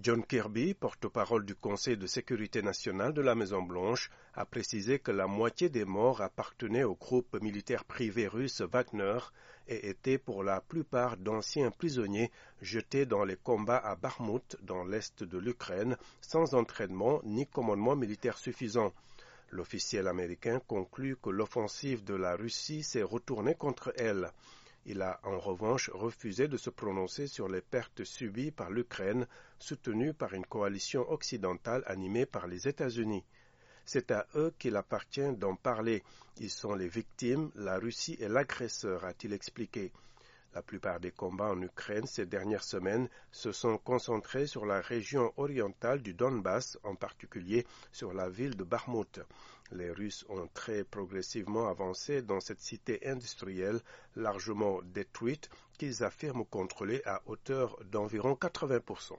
John Kirby, porte-parole du Conseil de sécurité nationale de la Maison-Blanche, a précisé que la moitié des morts appartenaient au groupe militaire privé russe Wagner et étaient pour la plupart d'anciens prisonniers jetés dans les combats à Bakhmut, dans l'est de l'Ukraine, sans entraînement ni commandement militaire suffisant. L'officiel américain conclut que l'offensive de la Russie s'est retournée contre elle. Il a en revanche refusé de se prononcer sur les pertes subies par l'Ukraine, soutenue par une coalition occidentale animée par les États-Unis. C'est à eux qu'il appartient d'en parler. Ils sont les victimes, la Russie est l'agresseur, a-t-il expliqué. La plupart des combats en Ukraine ces dernières semaines se sont concentrés sur la région orientale du Donbass, en particulier sur la ville de Bakhmut. Les Russes ont très progressivement avancé dans cette cité industrielle largement détruite qu'ils affirment contrôler à hauteur d'environ 80%.